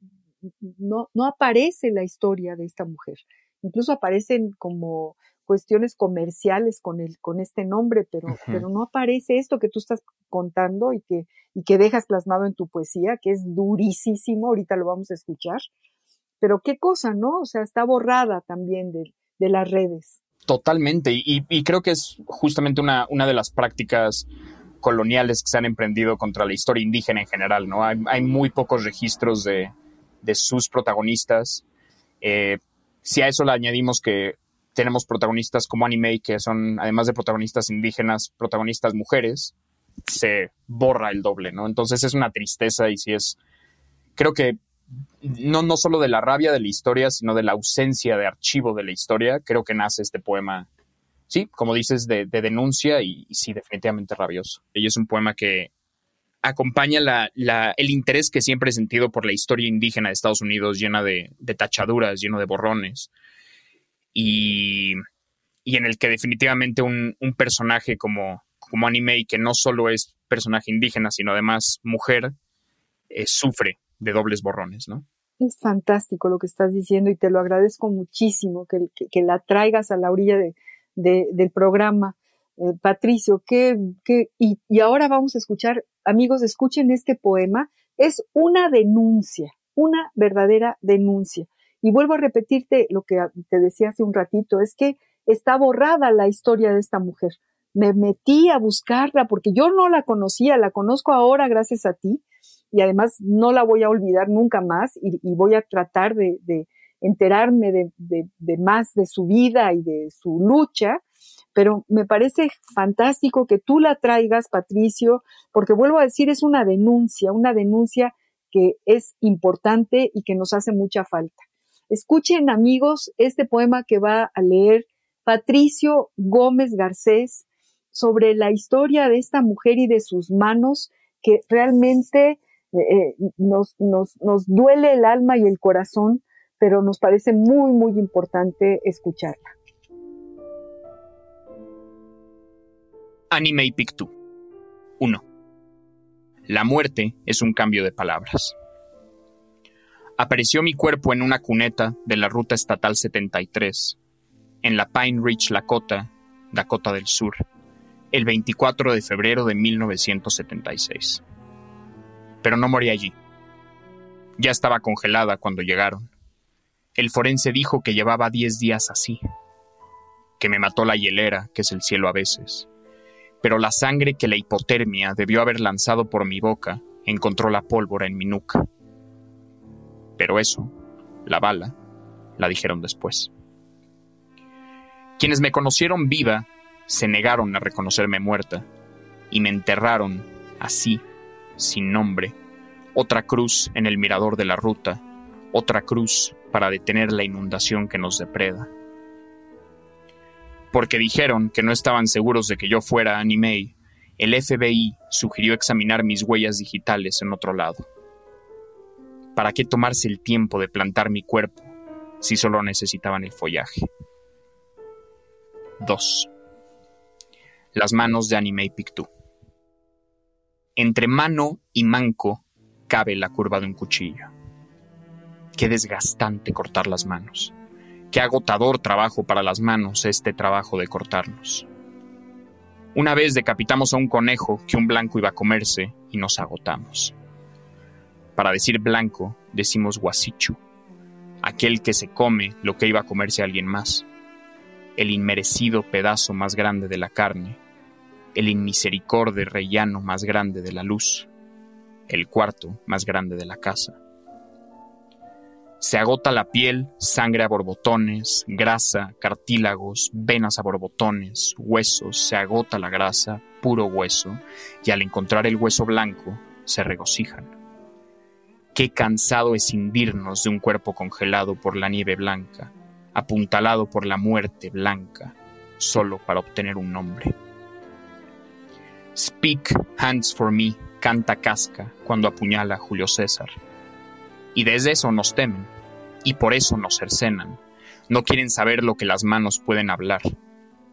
no, no aparece la historia de esta mujer. Incluso aparecen como cuestiones comerciales con el, con este nombre, pero, pero no aparece esto que tú estás contando y que, y que dejas plasmado en tu poesía, que es durísimo, ahorita lo vamos a escuchar. Pero qué cosa, ¿no? O sea, está borrada también de, las redes. Totalmente, y, creo que es justamente una, de las prácticas coloniales que se han emprendido contra la historia indígena en general, ¿no? Hay, muy pocos registros de, de sus protagonistas. Eh, si a eso le añadimos que tenemos protagonistas como anime, que son, además de protagonistas indígenas, protagonistas mujeres, se borra el doble, ¿no? Entonces es una tristeza y si es, creo que no, no solo de la rabia de la historia, sino de la ausencia de archivo de la historia, creo que nace este poema, sí, como dices, de, de denuncia y, y, sí, definitivamente rabioso. Y es un poema que acompaña el interés que siempre he sentido por la historia indígena de Estados Unidos, llena de, tachaduras, lleno de borrones, y, en el que definitivamente un, personaje como, como Anime, que no solo es personaje indígena, sino además mujer, eh, sufre de dobles borrones, ¿no? Es fantástico lo que estás diciendo y te lo agradezco muchísimo que, la traigas a la orilla de, del programa. Eh, Patricio, que, y, ahora vamos a escuchar, amigos, escuchen este poema. Es una denuncia, una verdadera denuncia. Y vuelvo a repetirte lo que te decía hace un ratito, es que está borrada la historia de esta mujer. Me metí a buscarla porque yo no la conocía, la conozco ahora gracias a ti y además no la voy a olvidar nunca más y, voy a tratar de, enterarme de, más de su vida y de su lucha, pero me parece fantástico que tú la traigas, Patricio, porque vuelvo a decir, es una denuncia, una denuncia que es importante y que nos hace mucha falta. Escuchen, amigos, este poema que va a leer Patricio Gómez Garcés sobre la historia de esta mujer y de sus manos que realmente eh, nos, duele el alma y el corazón, pero nos parece muy, muy importante escucharla. Anime y Pictu 1. La muerte es un cambio de palabras. Apareció mi cuerpo en una cuneta de la Ruta Estatal 73, en la Pine Ridge, Lakota, Dakota del Sur, el 24 de febrero de 1976 pero no morí allí. Ya estaba congelada cuando llegaron. El forense dijo que llevaba diez días así, que me mató la hielera, que es el cielo a veces, pero la sangre que la hipotermia debió haber lanzado por mi boca encontró la pólvora en mi nuca. Pero eso, la bala, la dijeron después. Quienes me conocieron viva se negaron a reconocerme muerta y me enterraron así sin nombre, otra cruz en el mirador de la ruta, otra cruz para detener la inundación que nos depreda. Porque dijeron que no estaban seguros de que yo fuera Anime, el FBI sugirió examinar mis huellas digitales en otro lado. ¿Para qué tomarse el tiempo de plantar mi cuerpo si solo necesitaban el follaje? 2. Las manos de Anime Pictu. Entre mano y manco cabe la curva de un cuchillo. Qué desgastante cortar las manos. Qué agotador trabajo para las manos este trabajo de cortarnos. Una vez decapitamos a un conejo que un blanco iba a comerse y nos agotamos. Para decir blanco, decimos guasichu, aquel que se come lo que iba a comerse alguien más, el inmerecido pedazo más grande de la carne el inmisericorde rellano más grande de la luz, el cuarto más grande de la casa. Se agota la piel, sangre a borbotones, grasa, cartílagos, venas a borbotones, huesos, se agota la grasa, puro hueso, y al encontrar el hueso blanco, se regocijan. Qué cansado es hindirnos de un cuerpo congelado por la nieve blanca, apuntalado por la muerte blanca, solo para obtener un nombre. Speak hands for me, canta Casca cuando apuñala a Julio César. Y desde eso nos temen, y por eso nos cercenan. No quieren saber lo que las manos pueden hablar.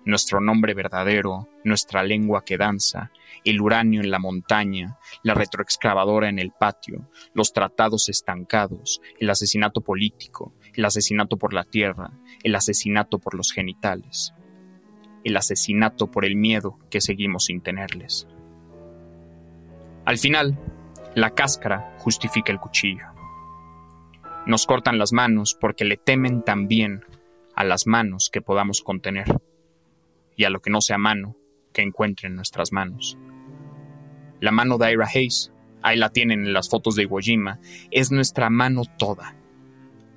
Nuestro nombre verdadero, nuestra lengua que danza, el uranio en la montaña, la retroexcavadora en el patio, los tratados estancados, el asesinato político, el asesinato por la tierra, el asesinato por los genitales el asesinato por el miedo que seguimos sin tenerles. Al final, la cáscara justifica el cuchillo. Nos cortan las manos porque le temen también a las manos que podamos contener y a lo que no sea mano que encuentren nuestras manos. La mano de Ira Hayes, ahí la tienen en las fotos de Iwo Jima, es nuestra mano toda.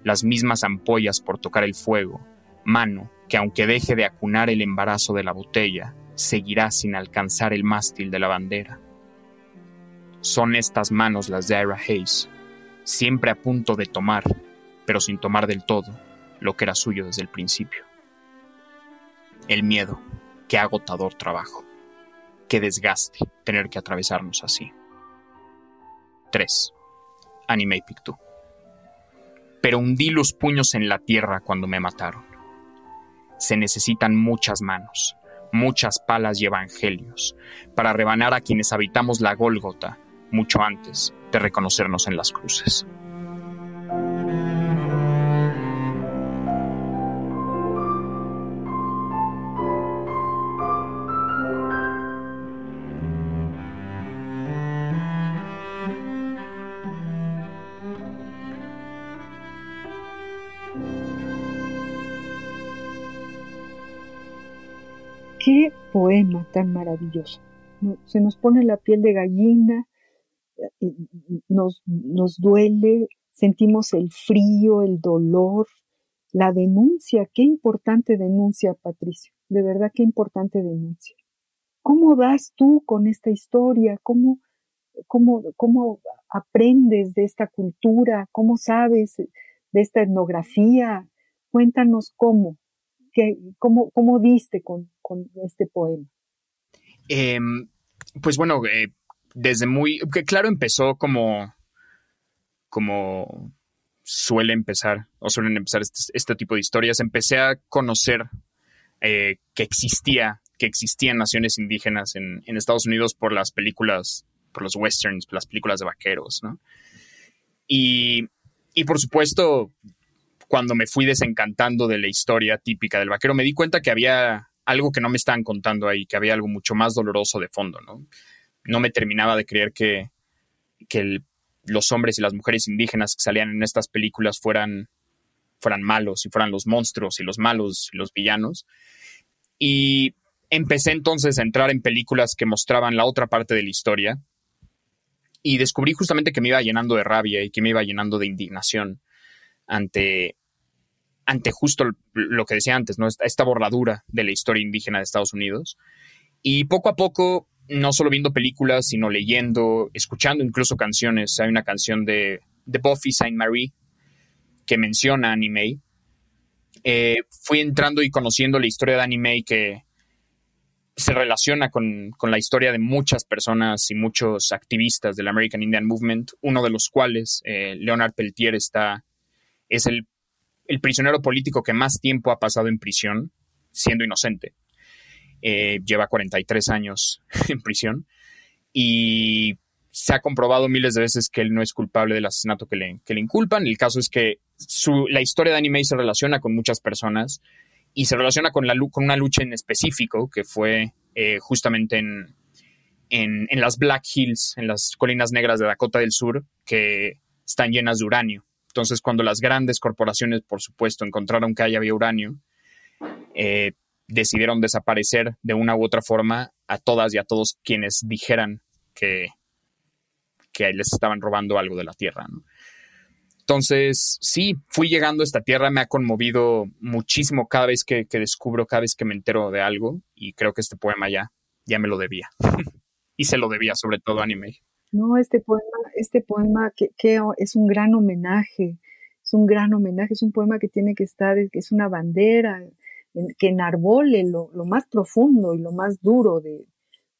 Las mismas ampollas por tocar el fuego, mano que aunque deje de acunar el embarazo de la botella, seguirá sin alcanzar el mástil de la bandera. Son estas manos las de Ira Hayes, siempre a punto de tomar, pero sin tomar del todo, lo que era suyo desde el principio. El miedo, qué agotador trabajo, qué desgaste tener que atravesarnos así. 3. Anime Pictu. Pero hundí los puños en la tierra cuando me mataron. Se necesitan muchas manos, muchas palas y evangelios para rebanar a quienes habitamos la Gólgota mucho antes de reconocernos en las cruces. Poema tan maravilloso. Se nos pone la piel de gallina, eh, nos, nos duele, sentimos el frío, el dolor, la denuncia. Qué importante denuncia, Patricio. De verdad, qué importante denuncia. ¿Cómo das tú con esta historia? ¿Cómo, cómo, cómo aprendes de esta cultura? ¿Cómo sabes de esta etnografía? Cuéntanos cómo. Cómo, cómo, diste con, este poema? Em, pues bueno, eh, desde muy, que claro, empezó como, como suele empezar, o suelen empezar este, este tipo de historias. Empecé a conocer eh, que existía, que existían naciones indígenas en, en, Estados Unidos por las películas, por los westerns, por las películas de vaqueros, ¿no? Y, y por supuesto, cuando me fui desencantando de la historia típica del vaquero, me di cuenta que había algo que no me estaban contando ahí, que había algo mucho más doloroso de fondo, ¿no? no me terminaba de creer que, los hombres y las mujeres indígenas que salían en estas películas fueran, fueran malos y fueran los monstruos y los malos y los villanos. Y empecé entonces a entrar en películas que mostraban la otra parte de la historia y descubrí justamente que me iba llenando de rabia y que me iba llenando de indignación ante, ante justo lo que decía antes, ¿no? esta, borradura de la historia indígena de Estados Unidos. Y poco a poco no solo viendo películas, sino leyendo, escuchando incluso canciones. Hay una canción de, de Buffy Saint Marie que menciona anime. Eh, fui entrando y conociendo la historia de anime que se relaciona con, la historia de muchas personas y muchos activistas del American Indian Movement, uno de los cuales, eh, Leonard Peltier, está, es el, el prisionero político que más tiempo ha pasado en prisión, siendo inocente. Eh, lleva 43 años [laughs] en prisión y se ha comprobado miles de veces que él no es culpable del asesinato que le, que le inculpan. El caso es que su, la historia de anime se relaciona con muchas personas y se relaciona con, la, con una lucha en específico que fue eh, justamente en, en, en, las Black Hills, en las colinas negras de Dakota del Sur, que están llenas de uranio. Entonces, cuando las grandes corporaciones, por supuesto, encontraron que ahí había uranio, eh, decidieron desaparecer de una u otra forma a todas y a todos quienes dijeran que, que les estaban robando algo de la tierra. Entonces, sí, fui llegando a esta tierra, me ha conmovido muchísimo cada vez que, descubro, cada vez que me entero de algo, y creo que este poema ya, ya me lo debía. [laughs] y se lo debía sobre todo a Anime. No, este poema, este poema que, es un gran homenaje, es un gran homenaje, es un poema que tiene que estar, que es una bandera, que enarbole lo, lo más profundo y lo más duro de,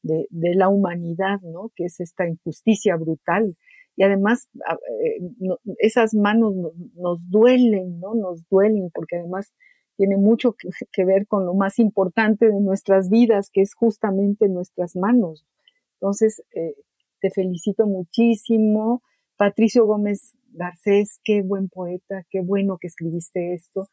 de, la humanidad, ¿no? Que es esta injusticia brutal. Y además, eh, esas manos nos, duelen, ¿no? Nos duelen porque además tiene mucho que, ver con lo más importante de nuestras vidas, que es justamente nuestras manos. Entonces, eh, te felicito muchísimo. Patricio Gómez Garcés, qué buen poeta, qué bueno que escribiste esto.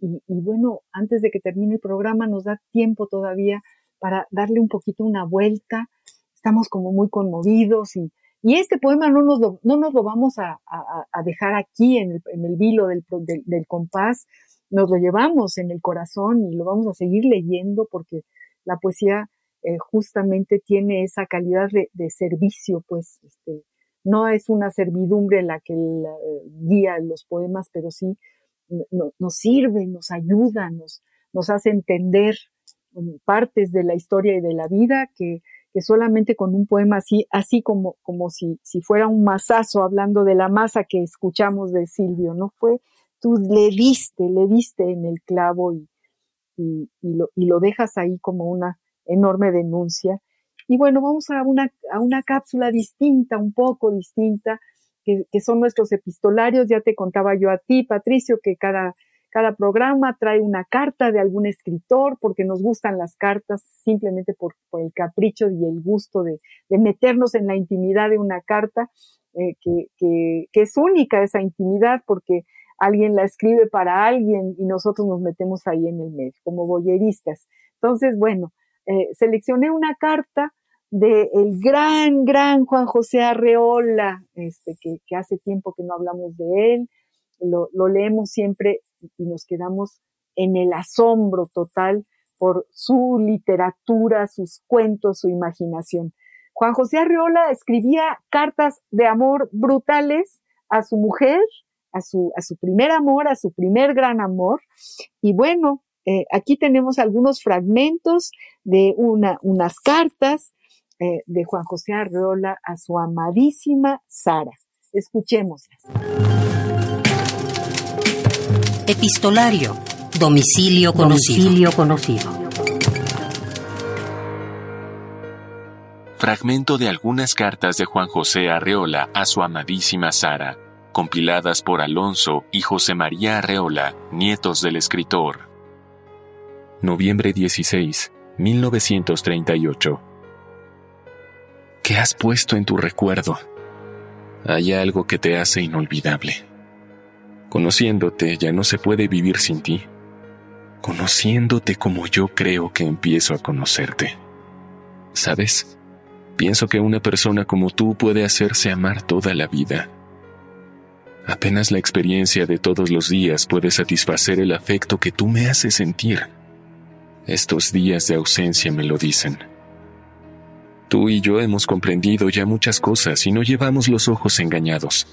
Y, bueno, antes de que termine el programa nos da tiempo todavía para darle un poquito una vuelta. Estamos como muy conmovidos y, este poema no nos lo, no nos lo vamos a, dejar aquí en el, vilo del, compás, nos lo llevamos en el corazón y lo vamos a seguir leyendo porque la poesía eh, justamente tiene esa calidad de, servicio, pues este, no es una servidumbre la que guía los poemas, pero sí nos sirve, nos ayuda, nos, hace entender um, partes de la historia y de la vida que, solamente con un poema así, así como, como si, fuera un masazo hablando de la masa que escuchamos de Silvio, ¿no? Fue, tú le diste, le diste en el clavo y lo dejas ahí como una enorme denuncia. Y bueno, vamos a una, a una cápsula distinta, un poco distinta, que, que son nuestros epistolarios. Ya te contaba yo a ti, Patricio, que cada, cada programa trae una carta de algún escritor, porque nos gustan las cartas simplemente por, por el capricho y el gusto de, de, meternos en la intimidad de una carta, eh, que, que, que, es única esa intimidad, porque alguien la escribe para alguien y nosotros nos metemos ahí en el medio, como boyeristas. Entonces, bueno, eh, seleccioné una carta del el gran, gran Juan José Arreola, este, que, que, hace tiempo que no hablamos de él, lo, lo leemos siempre y nos quedamos en el asombro total por su literatura, sus cuentos, su imaginación. Juan José Arreola escribía cartas de amor brutales a su mujer, a su, a su primer amor, a su primer gran amor. Y bueno, eh, aquí tenemos algunos fragmentos de una, unas cartas eh, de Juan José Arreola a su amadísima Sara. Escuchémoslas. Epistolario. Domicilio conocido. Domicilio conocido. Fragmento de algunas cartas de Juan José Arreola a su amadísima Sara, compiladas por Alonso y José María Arreola, nietos del escritor. Noviembre 16, 1938. ¿Qué has puesto en tu recuerdo? Hay algo que te hace inolvidable. Conociéndote ya no se puede vivir sin ti. Conociéndote como yo creo que empiezo a conocerte. ¿Sabes? Pienso que una persona como tú puede hacerse amar toda la vida. Apenas la experiencia de todos los días puede satisfacer el afecto que tú me haces sentir. Estos días de ausencia me lo dicen. Tú y yo hemos comprendido ya muchas cosas y no llevamos los ojos engañados.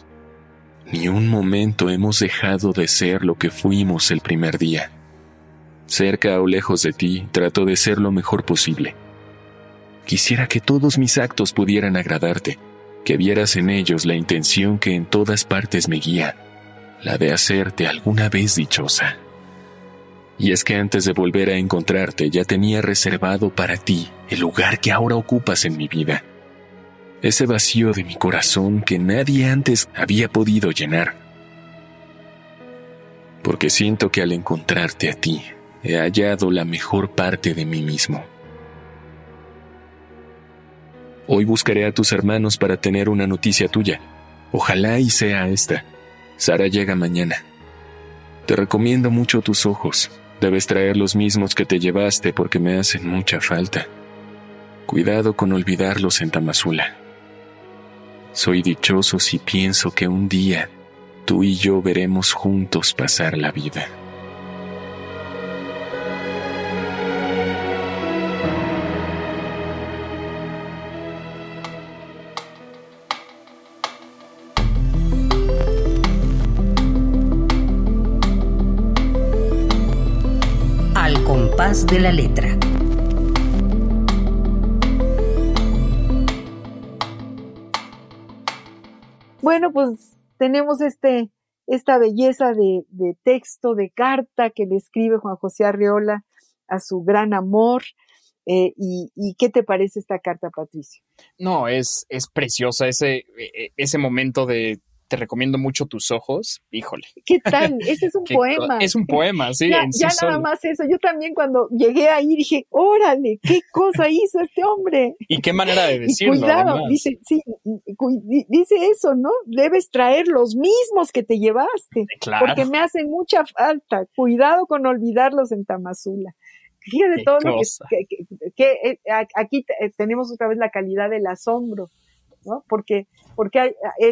Ni un momento hemos dejado de ser lo que fuimos el primer día. Cerca o lejos de ti, trato de ser lo mejor posible. Quisiera que todos mis actos pudieran agradarte, que vieras en ellos la intención que en todas partes me guía, la de hacerte alguna vez dichosa. Y es que antes de volver a encontrarte ya tenía reservado para ti el lugar que ahora ocupas en mi vida. Ese vacío de mi corazón que nadie antes había podido llenar. Porque siento que al encontrarte a ti, he hallado la mejor parte de mí mismo. Hoy buscaré a tus hermanos para tener una noticia tuya. Ojalá y sea esta. Sara llega mañana. Te recomiendo mucho tus ojos. Debes traer los mismos que te llevaste porque me hacen mucha falta. Cuidado con olvidarlos en Tamazula. Soy dichoso si pienso que un día tú y yo veremos juntos pasar la vida. De la letra. Bueno, pues tenemos este, esta belleza de, de, texto, de carta que le escribe Juan José Arreola a su gran amor. Eh, y, y, qué te parece esta carta, Patricio? No, es, es preciosa ese, ese momento de te recomiendo mucho tus ojos, híjole. ¿Qué tal? Ese es un [laughs] poema. Es un poema, sí. Ya, ya nada más eso. Yo también cuando llegué ahí dije, órale, qué cosa hizo este hombre. Y qué manera de decirlo. Y cuidado, dice, sí, dice eso, ¿no? Debes traer los mismos que te llevaste. Claro. Porque me hacen mucha falta. Cuidado con olvidarlos en Tamazula. Fíjate todo lo que, que, que, que, aquí tenemos otra vez la calidad del asombro. ¿No? Porque, porque hay,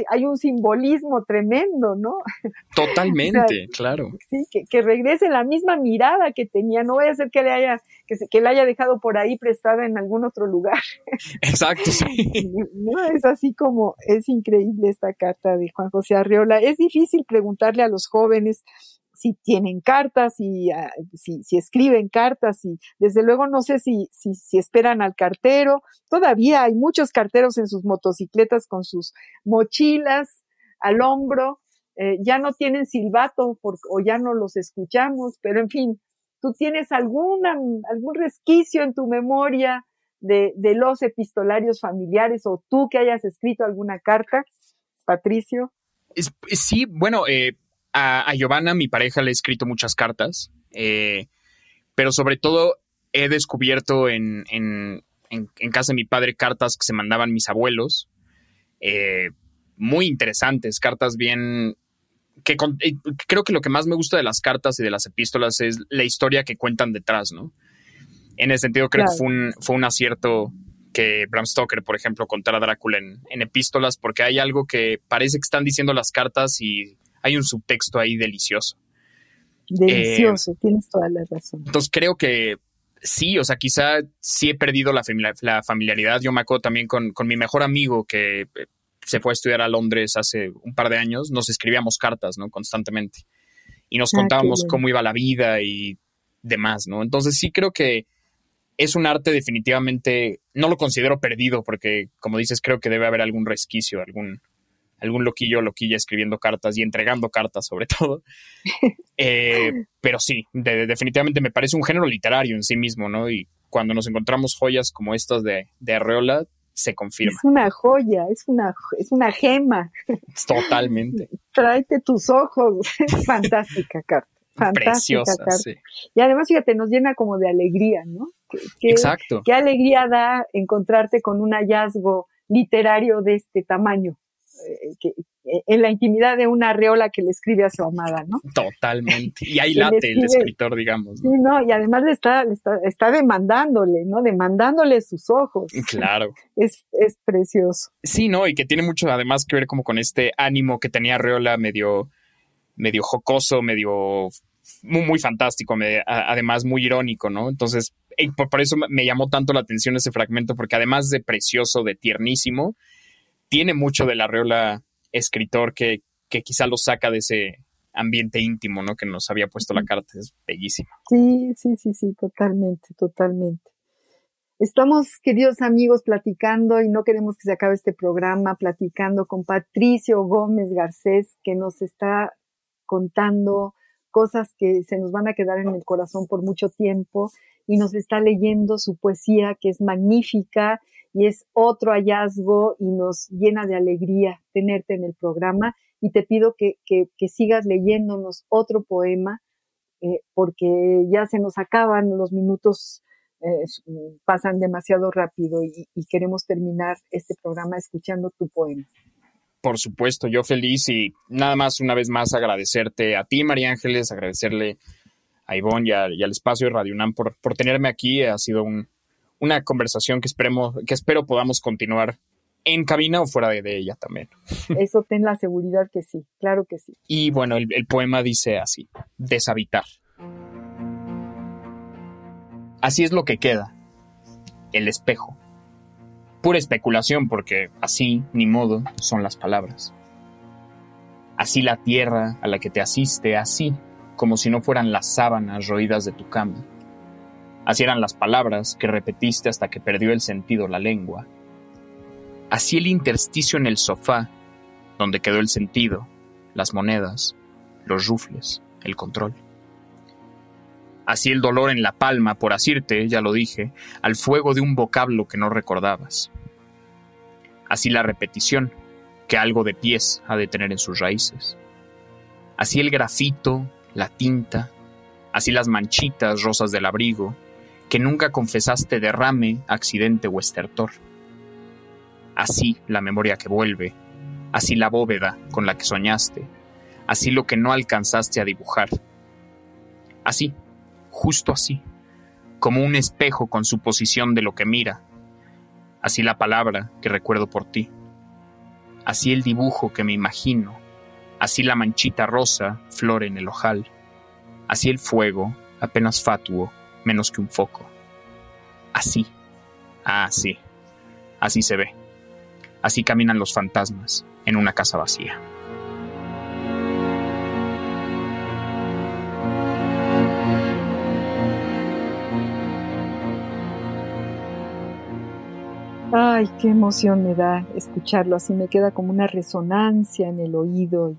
hay, un simbolismo tremendo, ¿no? [laughs] Totalmente, o sea, claro. Sí, que, que, regrese la misma mirada que tenía, no vaya a ser que le haya, que, se, que le haya dejado por ahí prestada en algún otro lugar. [laughs] Exacto, sí. [laughs] No, es así como, es increíble esta carta de Juan José Arreola. Es difícil preguntarle a los jóvenes si tienen cartas, si, uh, si, escriben cartas, y desde luego no sé si, si, esperan al cartero. Todavía hay muchos carteros en sus motocicletas con sus mochilas al hombro. Eh, ya no tienen silbato o ya no los escuchamos, pero en fin, tú tienes alguna, algún resquicio en tu memoria de, de los epistolarios familiares o tú que hayas escrito alguna carta, Patricio. sí, bueno, eh, a, Giovanna, mi pareja, le he escrito muchas cartas, eh, pero sobre todo he descubierto en, en, en, casa de mi padre cartas que se mandaban mis abuelos, eh, muy interesantes, cartas bien... Que creo que lo que más me gusta de las cartas y de las epístolas es la historia que cuentan detrás, ¿no? En ese sentido, creo que fue un, fue un acierto que Bram Stoker, por ejemplo, contara a Drácula en, epístolas, porque hay algo que parece que están diciendo las cartas y hay un subtexto ahí delicioso. Delicioso, eh, tienes toda la razón. Entonces creo que sí, o sea, quizá sí he perdido la, la familiaridad. Yo me acuerdo también con, con, mi mejor amigo que eh, se fue a estudiar a Londres hace un par de años, nos escribíamos cartas, ¿no? Constantemente. Y nos ah, contábamos cómo iba la vida y demás, ¿no? Entonces sí creo que es un arte definitivamente, no lo considero perdido porque, como dices, creo que debe haber algún resquicio, algún, algún loquillo loquilla escribiendo cartas y entregando cartas sobre [laughs] todo. Eh, pero sí, definitivamente me parece un género literario en sí mismo, ¿no? Y cuando nos encontramos joyas como estas de, de Arreola, se confirma. Es una joya, es una, es una gema. Totalmente. [laughs] Tráete tus ojos. [laughs] fantástica carta. Fantástica carta. Y además, fíjate, nos llena como de alegría, ¿no? Exacto. Qué alegría da encontrarte con un hallazgo literario de este tamaño. Eh, que, eh, en la intimidad de una reola que le escribe a su amada, ¿no? Totalmente. Y ahí [laughs] late el escritor, digamos. Sí, no, y además le está, está, demandándole, ¿no? Demandándole sus ojos. Claro. [laughs] Es, es precioso. Sí, ¿no? Y que tiene mucho además que ver como con este ánimo que tenía Reola medio, medio jocoso, medio muy, muy fantástico, además muy irónico, ¿no? Entonces, por, eso me llamó tanto la atención ese fragmento, porque además de precioso, de tiernísimo, tiene mucho de la reola escritor que, que quizá lo saca de ese ambiente íntimo, ¿no? Que nos había puesto la carta, es bellísimo. Sí, sí, sí, sí, totalmente, totalmente. Estamos, queridos amigos, platicando y no queremos que se acabe este programa, platicando con Patricio Gómez Garcés, que nos está contando cosas que se nos van a quedar en el corazón por mucho tiempo y nos está leyendo su poesía que es magnífica y es otro hallazgo y nos llena de alegría tenerte en el programa y te pido que, sigas leyéndonos otro poema eh, porque ya se nos acaban los minutos, eh, pasan demasiado rápido y queremos terminar este programa escuchando tu poema. Por supuesto, yo feliz y nada más una vez más agradecerte a ti, María Ángeles, agradecerle a Ivonne y, al espacio de Radio UNAM por, por tenerme aquí. Ha sido una conversación que, esperemos, que espero podamos continuar en cabina o fuera de, ella también. [laughs] Eso ten la seguridad que sí, claro que sí. Y bueno, el, el poema dice así, deshabitar. Así es lo que queda, el espejo Pura especulación porque así, ni modo, son las palabras. Así la tierra a la que te asiste, así, como si no fueran las sábanas roídas de tu cama. Así eran las palabras que repetiste hasta que perdió el sentido la lengua. Así el intersticio en el sofá, donde quedó el sentido, las monedas, los rufles, el control. Así el dolor en la palma por asirte, ya lo dije, al fuego de un vocablo que no recordabas. Así la repetición, que algo de pies ha de tener en sus raíces. Así el grafito, la tinta, así las manchitas rosas del abrigo, que nunca confesaste derrame, accidente o estertor. Así la memoria que vuelve, así la bóveda con la que soñaste, así lo que no alcanzaste a dibujar. Así, justo así, como un espejo con su posición de lo que mira, así la palabra que recuerdo por ti, así el dibujo que me imagino, así la manchita rosa, flor en el ojal, así el fuego, apenas fatuo, menos que un foco. Así, así, así se ve, así caminan los fantasmas en una casa vacía. Ay, qué emoción me da escucharlo, así me queda como una resonancia en el oído y,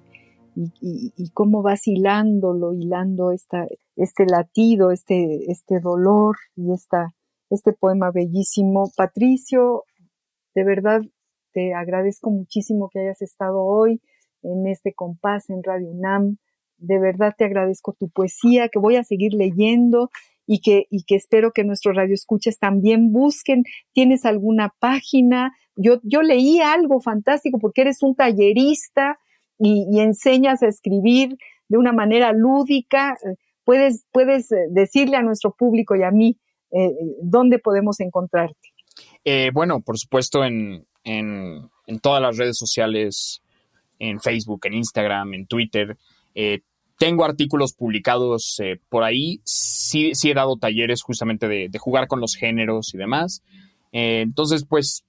y, cómo va hilándolo, hilando esta, este latido, este, este dolor y esta, este poema bellísimo. Patricio, de verdad te agradezco muchísimo que hayas estado hoy en este compás en Radio UNAM. De verdad te agradezco tu poesía, que voy a seguir leyendo y que, y que espero que nuestros radioescuchas también busquen. ¿Tienes alguna página? Yo, yo leí algo fantástico porque eres un tallerista y, enseñas a escribir de una manera lúdica. Puedes, puedes eh, decirle a nuestro público y a mí eh, dónde podemos encontrarte. Eh, bueno, por supuesto, en, en, todas las redes sociales, en Facebook, en Instagram, en Twitter. Eh, tengo artículos publicados eh, por ahí. Sí, sí, he dado talleres justamente de, jugar con los géneros y demás. Eh, entonces, pues,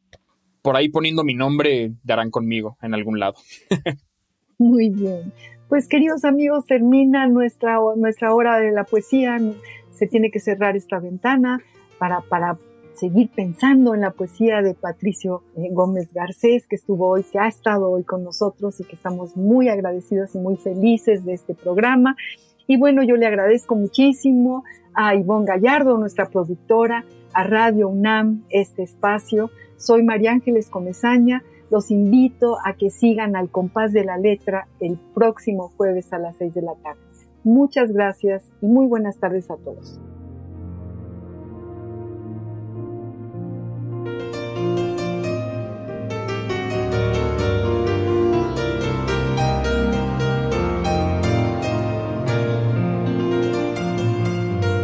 por ahí poniendo mi nombre, darán conmigo en algún lado. [laughs] Muy bien. Pues, queridos amigos, termina nuestra, nuestra hora de la poesía. Se tiene que cerrar esta ventana para, para seguir pensando en la poesía de Patricio eh, Gómez Garcés, que estuvo hoy, que ha estado hoy con nosotros y que estamos muy agradecidos y muy felices de este programa. Y bueno, yo le agradezco muchísimo a Ivonne Gallardo, nuestra productora, a Radio UNAM, este espacio. Soy María Ángeles Comezaña. Los invito a que sigan al compás de la letra el próximo jueves a las seis de la tarde. Muchas gracias y muy buenas tardes a todos.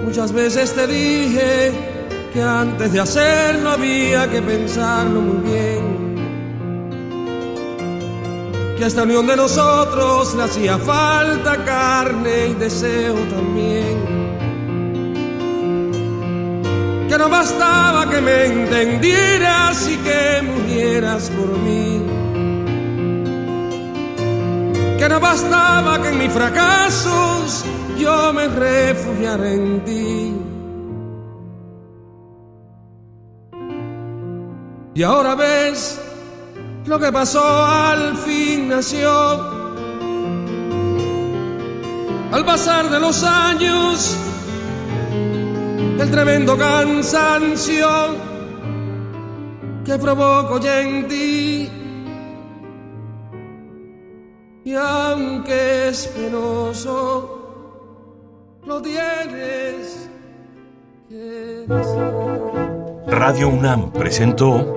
Muchas veces te dije que antes de hacerlo había que pensarlo muy bien. Que a esta unión de nosotros le hacía falta carne y deseo también. Que no bastaba que me entendieras y que murieras por mí. Que no bastaba que en mis fracasos yo me refugiaré en ti. Y ahora ves lo que pasó al fin nació. Al pasar de los años, el tremendo cansancio que provoco ya en ti. Y aunque es penoso, lo tienes Radio UNAM presentó